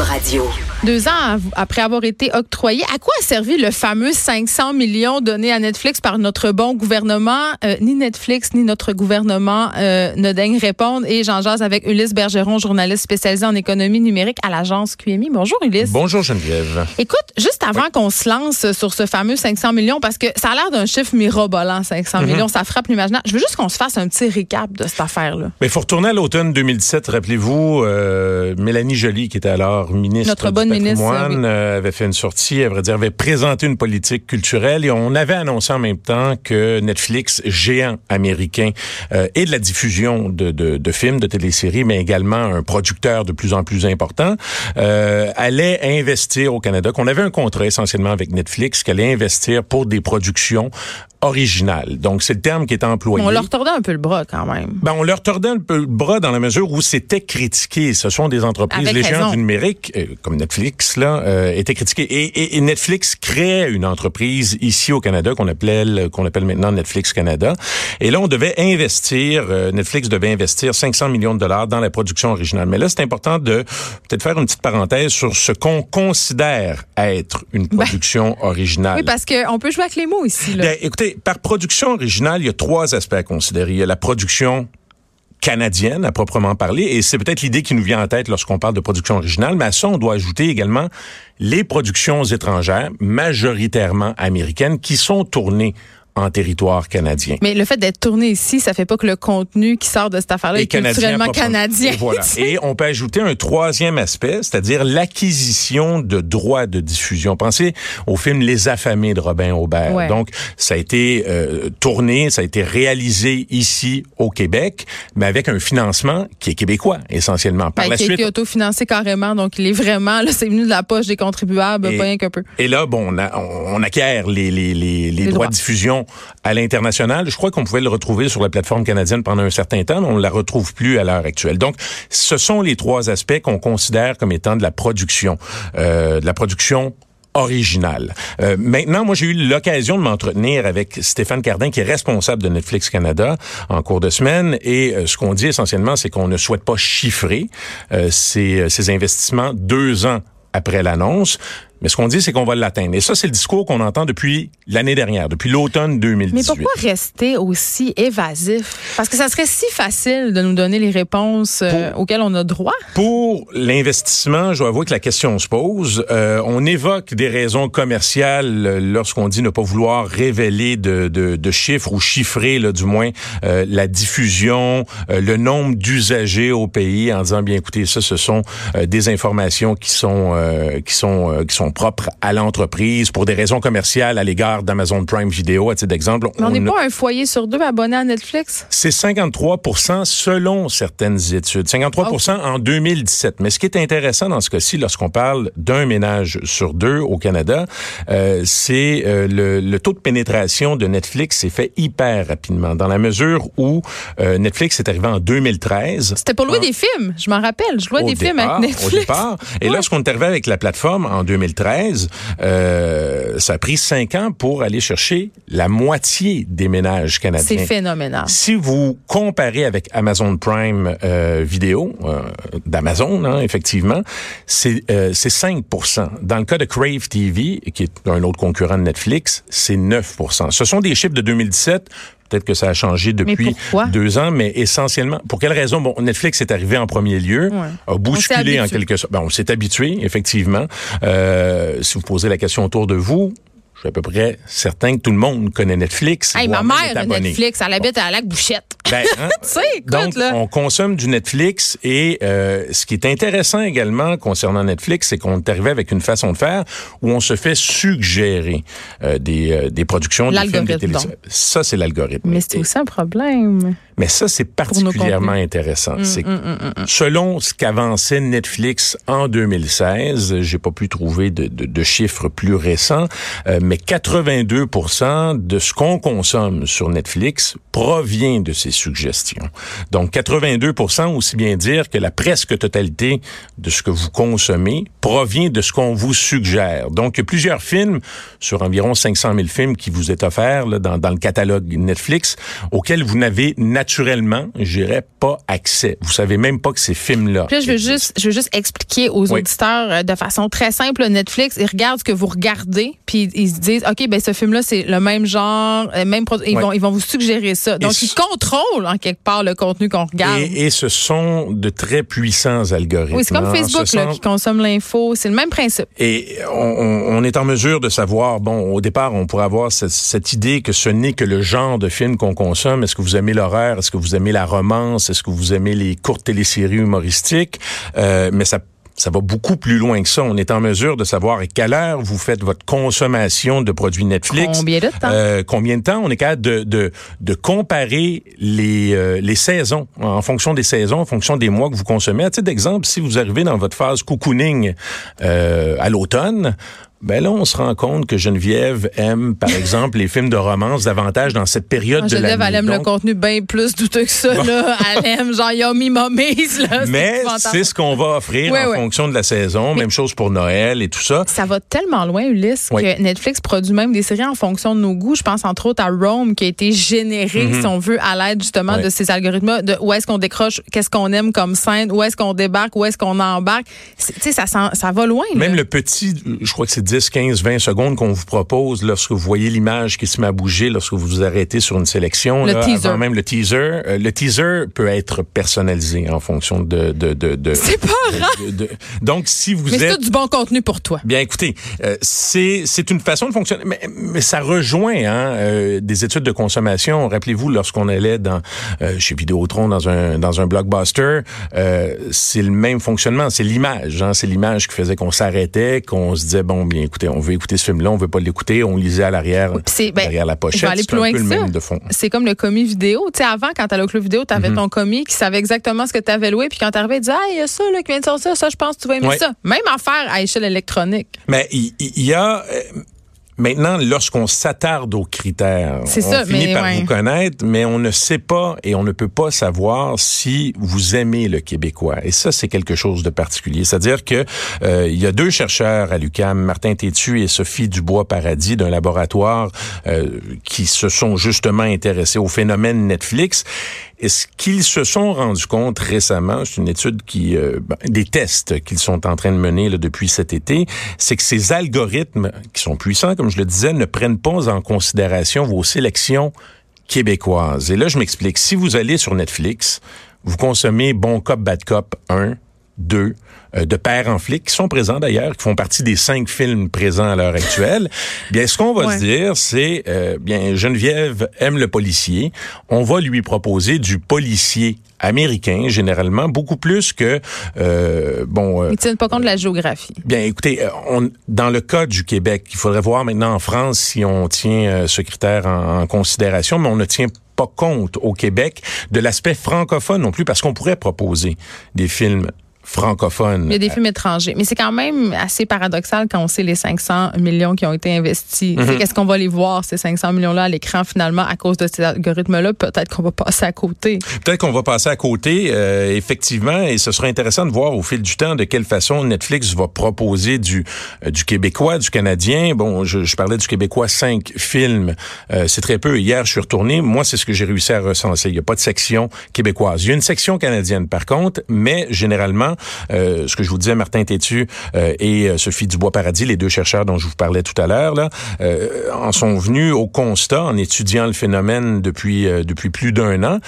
Radio. Deux ans après avoir été octroyé, à quoi a servi le fameux 500 millions donné à Netflix par notre bon gouvernement? Euh, ni Netflix ni notre gouvernement euh, ne daignent répondre. Et j'en jase avec Ulysse Bergeron, journaliste spécialisé en économie numérique à l'agence QMI. Bonjour Ulysse. Bonjour Geneviève. Écoute, juste avant qu'on se lance sur ce fameux 500 millions, parce que ça a l'air d'un chiffre mirobolant, 500 Mhm. millions, ça frappe l'imaginaire. Je veux juste qu'on se fasse un petit récap de cette affaire-là. Il faut retourner à l'automne 2017. Rappelez-vous, euh, Mélanie Joly, qui était alors ministre Notre bonne ministre, patrimoine, oui. euh, avait fait une sortie, à vrai dire, avait présenté une politique culturelle et on avait annoncé en même temps que Netflix, géant américain euh, et de la diffusion de, de, de films, de téléséries, mais également un producteur de plus en plus important, euh, allait investir au Canada, qu'on avait un contrat essentiellement avec Netflix, qu'elle allait investir pour des productions originales. Donc, c'est le terme qui est employé. On leur tordait un peu le bras quand même. Ben, on leur tordait un peu le bras dans la mesure où c'était critiqué. Ce sont des entreprises, Avec les géants du numérique, euh, comme Netflix, là, euh, étaient critiqués. Et, et- et Netflix créait une entreprise ici au Canada qu'on appelait, le- qu'on appelle maintenant Netflix Canada. Et là, on devait investir, euh, Netflix devait investir 500 millions de dollars dans la production originale. Mais là, c'est important de peut-être faire une petite parenthèse sur ce qu'on considère être une production originale. Ben, Oui, parce qu'on peut jouer avec les mots ici. Là. Ben, écoutez, par production originale, il y a trois aspects à considérer. Il y a la production canadienne à proprement parler, et c'est peut-être l'idée qui nous vient en tête lorsqu'on parle de production originale, mais à ça, on doit ajouter également les productions étrangères, majoritairement américaines, qui sont tournées en territoire canadien. Mais le fait d'être tourné ici, ça fait pas que le contenu qui sort de cette affaire-là est culturellement canadien. Et voilà. Et on peut ajouter un troisième aspect, c'est-à-dire l'acquisition de droits de diffusion. Pensez au film Les Affamés de Robin Aubert. Ouais. Donc, ça a été euh, tourné, ça a été réalisé ici au Québec, mais avec un financement qui est québécois essentiellement. Par Ben, la qui a été autofinancé carrément, donc il est vraiment, là, c'est venu de la poche des contribuables, Et- pas rien qu'un peu. Et là, bon, on, a- on- on acquiert les, les, les, les droits droits. de diffusion à l'international. Je crois qu'on pouvait le retrouver sur la plateforme canadienne pendant un certain temps, mais on ne la retrouve plus à l'heure actuelle. Donc, ce sont les trois aspects qu'on considère comme étant de la production, euh, de la production originale. Euh, maintenant, moi, j'ai eu l'occasion de m'entretenir avec Stéphane Cardin, qui est responsable de Netflix Canada en cours de semaine. Et euh, ce qu'on dit essentiellement, c'est qu'on ne souhaite pas chiffrer euh, ces, ces investissements deux ans après l'annonce. Mais ce qu'on dit, c'est qu'on va l'atteindre. Et ça, c'est le discours qu'on entend depuis l'année dernière, depuis l'automne 2018. Mais pourquoi rester aussi évasif? Parce que ça serait si facile de nous donner les réponses euh, auxquelles on a droit. Pour l'investissement, je dois avouer que la question se pose. Euh, on évoque des raisons commerciales euh, lorsqu'on dit ne pas vouloir révéler de, de, de chiffres ou chiffrer, là, du moins, euh, la diffusion, euh, le nombre d'usagers au pays, en disant bien écoutez, ça, ce sont euh, des informations qui sont euh, qui sont euh, qui sont propres à l'entreprise pour des raisons commerciales à l'égard d'Amazon Prime Video, à titre d'exemple. On n'est pas un foyer sur deux abonné à Netflix? c'est 53 selon certaines études. 53 en 2017. Mais ce qui est intéressant dans ce cas-ci, lorsqu'on parle d'un ménage sur deux au Canada, euh, c'est euh, le, le taux de pénétration de Netflix s'est fait hyper rapidement, dans la mesure où euh, Netflix est arrivé en 2013. C'était pour louer des films. Je m'en rappelle. Je louais des films avec Netflix. Au départ. Et Ouais. lorsqu'on est arrivé avec la plateforme en 2013, euh, ça a pris cinq ans pour aller chercher la moitié des ménages canadiens. C'est phénoménal. Si vous comparez avec Amazon Prime euh, Vidéo euh, d'Amazon, hein, effectivement, c'est euh, c'est 5% Dans le cas de Crave TV, qui est un autre concurrent de Netflix, c'est 9% Ce sont des chiffres de 2017. Peut-être que ça a changé depuis deux ans, mais essentiellement, pour quelle raison? Bon, Netflix est arrivé en premier lieu, Ouais. a bousculé en quelque sorte. Ben, on s'est habitué, effectivement. Euh, si vous posez la question autour de vous, je suis à peu près certain que tout le monde connaît Netflix. Hey, ma mère a. Netflix. Elle habite à Lac Bouchette. Ben, hein, tu sais, écoute, donc, là. on consomme du Netflix et euh, ce qui est intéressant également concernant Netflix, c'est qu'on est arrivé avec une façon de faire où on se fait suggérer euh, des, euh, des productions, des films, des télé. Ça, c'est l'algorithme. Mais c'est aussi un problème. mais ça, c'est particulièrement intéressant. Mm, c'est que selon ce qu'avançait Netflix en 2016, j'ai pas pu trouver de, de- de chiffres plus récents, mais mais 82% de ce qu'on consomme sur Netflix provient de ces suggestions. Donc 82% aussi bien dire que la presque totalité de ce que vous consommez provient de ce qu'on vous suggère. Donc il y a plusieurs films sur environ 500 000 films qui vous est offert là, dans, dans le catalogue Netflix auxquels vous n'avez naturellement, je dirais, pas accès. Vous savez même pas que ces films-là. je veux juste, je veux juste expliquer aux auditeurs euh, de façon très simple. Netflix, ils regardent ce que vous regardez, puis ils disent, ok, ben ce film-là c'est le même genre, euh, même ils vont ils vont vous suggérer ça. Donc ils contrôlent en quelque part le contenu qu'on regarde. Et, ce sont de très puissants algorithmes. Oui, c'est comme hein. Facebook là, qui consomme l'info. C'est le même principe. Et on, on, est en mesure de savoir. Bon, au départ, on pourrait avoir cette, cette idée que ce n'est que le genre de film qu'on consomme. Est-ce que vous aimez l'horreur? Est-ce que vous aimez la romance? Est-ce que vous aimez les courtes téléséries humoristiques? Euh, Mais ça ça va beaucoup plus loin que ça. On est en mesure de savoir à quelle heure vous faites votre consommation de produits Netflix. Combien de temps? Euh, combien de temps? On est capable de, de, de comparer les, euh, les saisons, en fonction des saisons, en fonction des mois que vous consommez. À titre d'exemple, si vous arrivez dans votre phase cocooning euh, à l'automne, ben là, on se rend compte que Geneviève aime, par exemple, les films de romance davantage dans cette période ah, de l'année. Geneviève, elle aime le contenu bien plus douteux que ça. Là. Elle aime genre Yummy Mummies. Là, Mais c'est ce qu'on va offrir en fonction de la saison. même chose pour Noël et tout ça. Ça va tellement loin, Ulysse, que Netflix produit même des séries en fonction de nos goûts. Je pense entre autres à Rome, qui a été généré, mhm. si on veut, à l'aide justement de ces algorithmes de où est-ce qu'on décroche, qu'est-ce qu'on aime comme scène, où est-ce qu'on débarque, où est-ce qu'on embarque. Tu sais, ça, ça va loin. Même le petit, je crois que c'est 10, 15, 20 secondes qu'on vous propose lorsque vous voyez l'image qui se met à bouger, lorsque vous vous arrêtez sur une sélection. Le teaser. même le teaser. Euh, le teaser peut être personnalisé en fonction de... de, de, de c'est pas rare. donc, si vous mais êtes... c'est du bon contenu pour toi. Bien, écoutez, euh, c'est, c'est une façon de fonctionner. Mais, mais ça rejoint hein, euh, des études de consommation. Rappelez-vous, lorsqu'on allait dans chez Vidéotron, dans un, dans un blockbuster, c'est le même fonctionnement. C'est l'image. Hein, c'est l'image qui faisait qu'on s'arrêtait, qu'on se disait, bon, bien, écoutez, on veut écouter ce film-là, on veut pas l'écouter, on lisait à l'arrière, ben, derrière la pochette. C'est un peu le même de fond. C'est comme le commis vidéo. Tu sais, avant, quand t'allais au club vidéo, t'avais mm ton commis qui savait exactement ce que t'avais loué, puis quand t'arrivais, il disait, ah, il y a ça, là, qui vient de sortir, ça, je pense que tu vas aimer ça. Même affaire à échelle électronique. Mais il y, a, euh, Maintenant, lorsqu'on s'attarde aux critères, on ça, finit par vous connaître, mais on ne sait pas et on ne peut pas savoir si vous aimez le québécois. Et ça, c'est quelque chose de particulier. C'est-à-dire que euh, il y a deux chercheurs à l'UCAM, Martin Tétu et Sophie Dubois-Paradis, d'un laboratoire euh, qui se sont justement intéressés au phénomène Netflix. Et ce qu'ils se sont rendus compte récemment, c'est une étude qui, euh, ben, des tests qu'ils sont en train de mener là, depuis cet été, c'est que ces algorithmes qui sont puissants, comme je le disais, ne prennent pas en considération vos sélections québécoises. Et là, je m'explique. Si vous allez sur Netflix, vous consommez Bon Cop, Bad Cop 1, 2, euh, de pères en flic, qui sont présents d'ailleurs, qui font partie des cinq films présents à l'heure actuelle. bien, ce qu'on va se dire, c'est, euh, bien, Geneviève aime le policier. On va lui proposer du policier américain, généralement, beaucoup plus que, euh, bon... Euh, Ils tiennent pas compte de la géographie. Bien, écoutez, on, dans le cas du Québec, il faudrait voir maintenant en France si on tient ce critère en, en considération, mais on ne tient pas compte au Québec de l'aspect francophone non plus, parce qu'on pourrait proposer des films francophone. Il y a des films étrangers. Mais c'est quand même assez paradoxal quand on sait les 500 millions qui ont été investis. Mhm. Qu'est-ce qu'on va les voir, ces 500 millions-là, à l'écran, finalement, à cause de ces algorithmes-là? Peut-être qu'on va passer à côté. Peut-être qu'on va passer à côté, euh, effectivement, et ce sera intéressant de voir au fil du temps de quelle façon Netflix va proposer du, euh, du québécois, du canadien. Bon, je, je parlais du québécois, cinq films. Euh, c'est très peu. Hier, je suis retourné. Moi, c'est ce que j'ai réussi à recenser. Il n'y a pas de section québécoise. Il y a une section canadienne, par contre, mais généralement, euh, ce que je vous disais, Martin Tétu euh, et euh, Sophie Dubois-Paradis, les deux chercheurs dont je vous parlais tout à l'heure, là, en sont venus au constat, en étudiant le phénomène depuis depuis plus d'un an,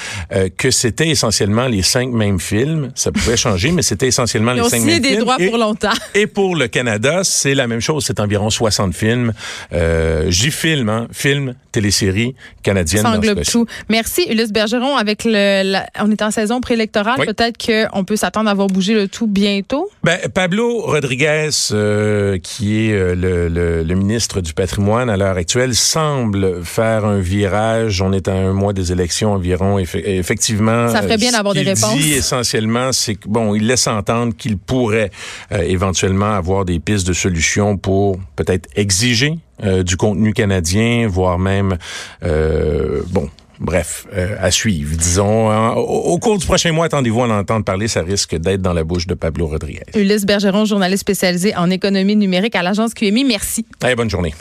que c'était essentiellement les cinq mêmes films. Ça pouvait changer, mais c'était essentiellement les cinq mêmes des films. droits pour longtemps. Et pour le Canada, c'est la même chose. C'est environ 60 films. Euh, J'y filme, hein, film, télésérie canadienne. Ça englobe tout. Merci, Ulysse Bergeron. Avec le, on est en saison préélectorale. Peut-être qu'on peut s'attendre à voir bouger le tout bientôt? Ben, Pablo Rodriguez, euh, qui est euh, le, le, ministre du patrimoine à l'heure actuelle, semble faire un virage. On est à un mois des élections environ. effectivement, ça ferait bien d'avoir des réponses. Dit essentiellement, c'est que bon, il laisse entendre qu'il pourrait éventuellement avoir des pistes de solutions pour peut-être exiger du contenu canadien, voire même bon Bref, euh, à suivre. Disons, au, cours du prochain mois, attendez-vous à en entendre parler. Ça risque d'être dans la bouche de Pablo Rodriguez. Ulysse Bergeron, journaliste spécialisé en économie numérique à l'agence QMI. Merci. Allez, bonne journée.